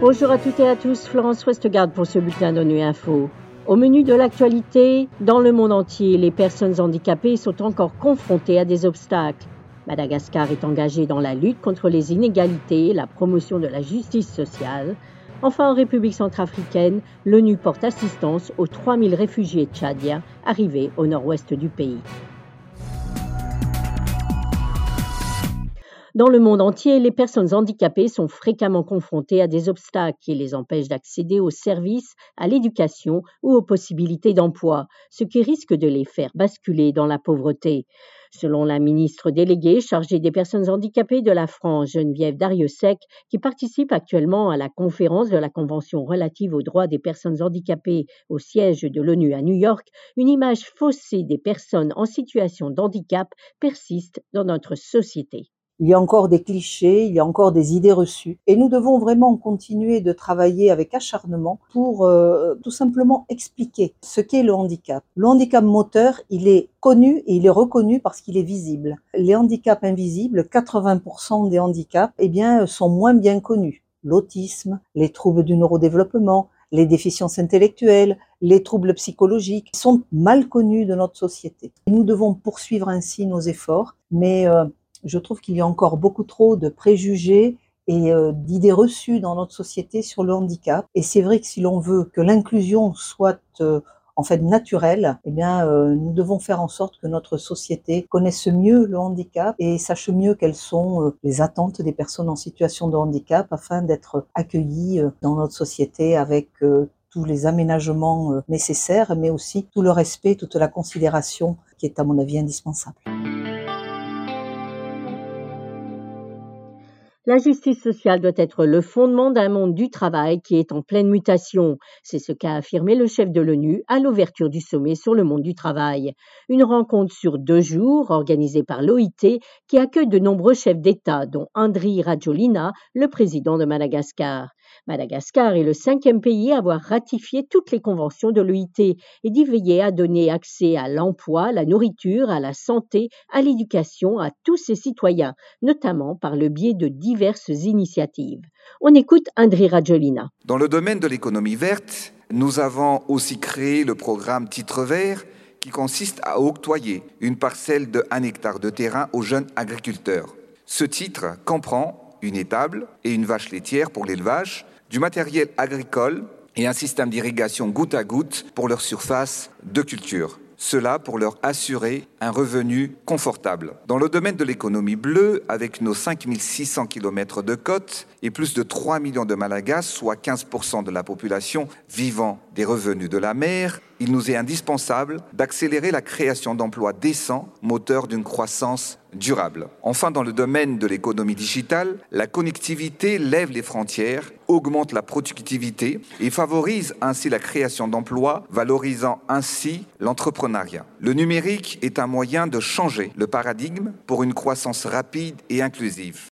Bonjour à toutes et à tous, Florence Westgard pour ce bulletin d'ONU Info. Au menu de l'actualité, dans le monde entier, les personnes handicapées sont encore confrontées à des obstacles. Madagascar est engagé dans la lutte contre les inégalités et la promotion de la justice sociale. Enfin, en République centrafricaine, l'ONU porte assistance aux 3000 réfugiés tchadiens arrivés au nord-ouest du pays. Dans le monde entier, les personnes handicapées sont fréquemment confrontées à des obstacles qui les empêchent d'accéder aux services, à l'éducation ou aux possibilités d'emploi, ce qui risque de les faire basculer dans la pauvreté. Selon la ministre déléguée chargée des personnes handicapées de la France, Geneviève Dariussec, qui participe actuellement à la conférence de la Convention relative aux droits des personnes handicapées au siège de l'ONU à New York, une image faussée des personnes en situation d'handicap persiste dans notre société. Il y a encore des clichés, il y a encore des idées reçues. Et nous devons vraiment continuer de travailler avec acharnement pour euh, tout simplement expliquer ce qu'est le handicap. Le handicap moteur, il est connu et il est reconnu parce qu'il est visible. Les handicaps invisibles, 80% des handicaps, eh bien, sont moins bien connus. L'autisme, les troubles du neurodéveloppement, les déficiences intellectuelles, les troubles psychologiques sont mal connus de notre société. Nous devons poursuivre ainsi nos efforts, mais euh, je trouve qu'il y a encore beaucoup trop de préjugés et euh, d'idées reçues dans notre société sur le handicap. Et c'est vrai que si l'on veut que l'inclusion soit euh, en fait naturelle, eh bien, euh, nous devons faire en sorte que notre société connaisse mieux le handicap et sache mieux quelles sont les attentes des personnes en situation de handicap afin d'être accueillies dans notre société avec tous les aménagements nécessaires, mais aussi tout le respect, toute la considération qui est à mon avis indispensable. La justice sociale doit être le fondement d'un monde du travail qui est en pleine mutation. C'est ce qu'a affirmé le chef de l'ONU à l'ouverture du sommet sur le monde du travail. Une rencontre sur deux jours organisée par l'OIT qui accueille de nombreux chefs d'État, dont Andri Rajolina, le président de Madagascar. Madagascar est le cinquième pays à avoir ratifié toutes les conventions de l'OIT et d'y veiller à donner accès à l'emploi, la nourriture, à la santé, à l'éducation à tous ses citoyens, notamment par le biais de diverses initiatives. On écoute André Rajolina. Dans le domaine de l'économie verte, nous avons aussi créé le programme Titre vert qui consiste à octroyer une parcelle de 1 hectare de terrain aux jeunes agriculteurs. Ce titre comprend une étable et une vache laitière pour l'élevage, du matériel agricole et un système d'irrigation goutte à goutte pour leur surface de culture. Cela pour leur assurer un revenu confortable. Dans le domaine de l'économie bleue, avec nos 5600 km de côte et plus de 3 millions de Malagas, soit 15% de la population vivant des revenus de la mer, il nous est indispensable d'accélérer la création d'emplois décents, moteur d'une croissance durable. Enfin, dans le domaine de l'économie digitale, la connectivité lève les frontières, augmente la productivité et favorise ainsi la création d'emplois, valorisant ainsi l'entrepreneuriat. Le numérique est un moyen de changer le paradigme pour une croissance rapide et inclusive.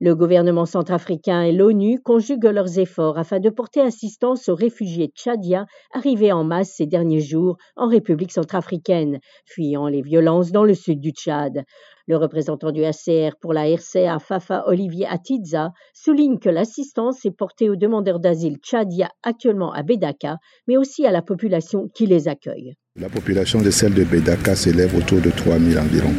Le gouvernement centrafricain et l'ONU conjuguent leurs efforts afin de porter assistance aux réfugiés tchadiens arrivés en masse ces derniers jours en République centrafricaine, fuyant les violences dans le sud du Tchad. Le représentant du HCR pour la RCA, Fafa Olivier Atiza, souligne que l'assistance est portée aux demandeurs d'asile tchadiens actuellement à Bedaka, mais aussi à la population qui les accueille. La population de celle de Bedaka s'élève autour de 3000 environ.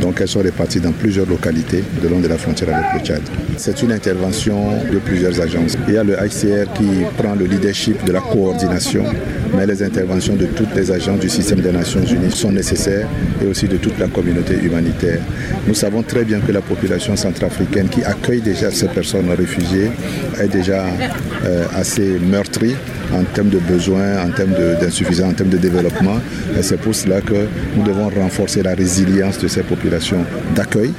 Donc elles sont réparties dans plusieurs localités de long de la frontière avec le Tchad. C'est une intervention de plusieurs agences. Il y a le HCR qui prend le leadership de la coordination, mais les interventions de toutes les agences du système des Nations Unies sont nécessaires et aussi de toute la communauté humanitaire. Nous savons très bien que la population centrafricaine qui accueille déjà ces personnes réfugiées est déjà euh, assez meurtrie en termes de besoins, en termes d'insuffisance, en termes de développement. Et c'est pour cela que nous devons renforcer la résilience de ces populations d'accueil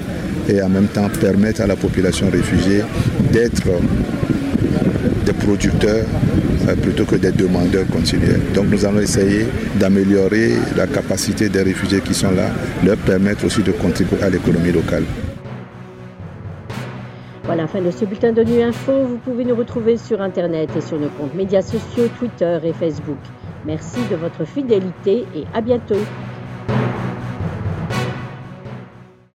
et en même temps permettre à la population réfugiée d'être des producteurs euh, plutôt que des demandeurs continuels. Donc nous allons essayer d'améliorer la capacité des réfugiés qui sont là, leur permettre aussi de contribuer à l'économie locale. Voilà, fin de ce bulletin de Nu Info. Vous pouvez nous retrouver sur Internet et sur nos comptes médias sociaux, Twitter et Facebook. Merci de votre fidélité et à bientôt.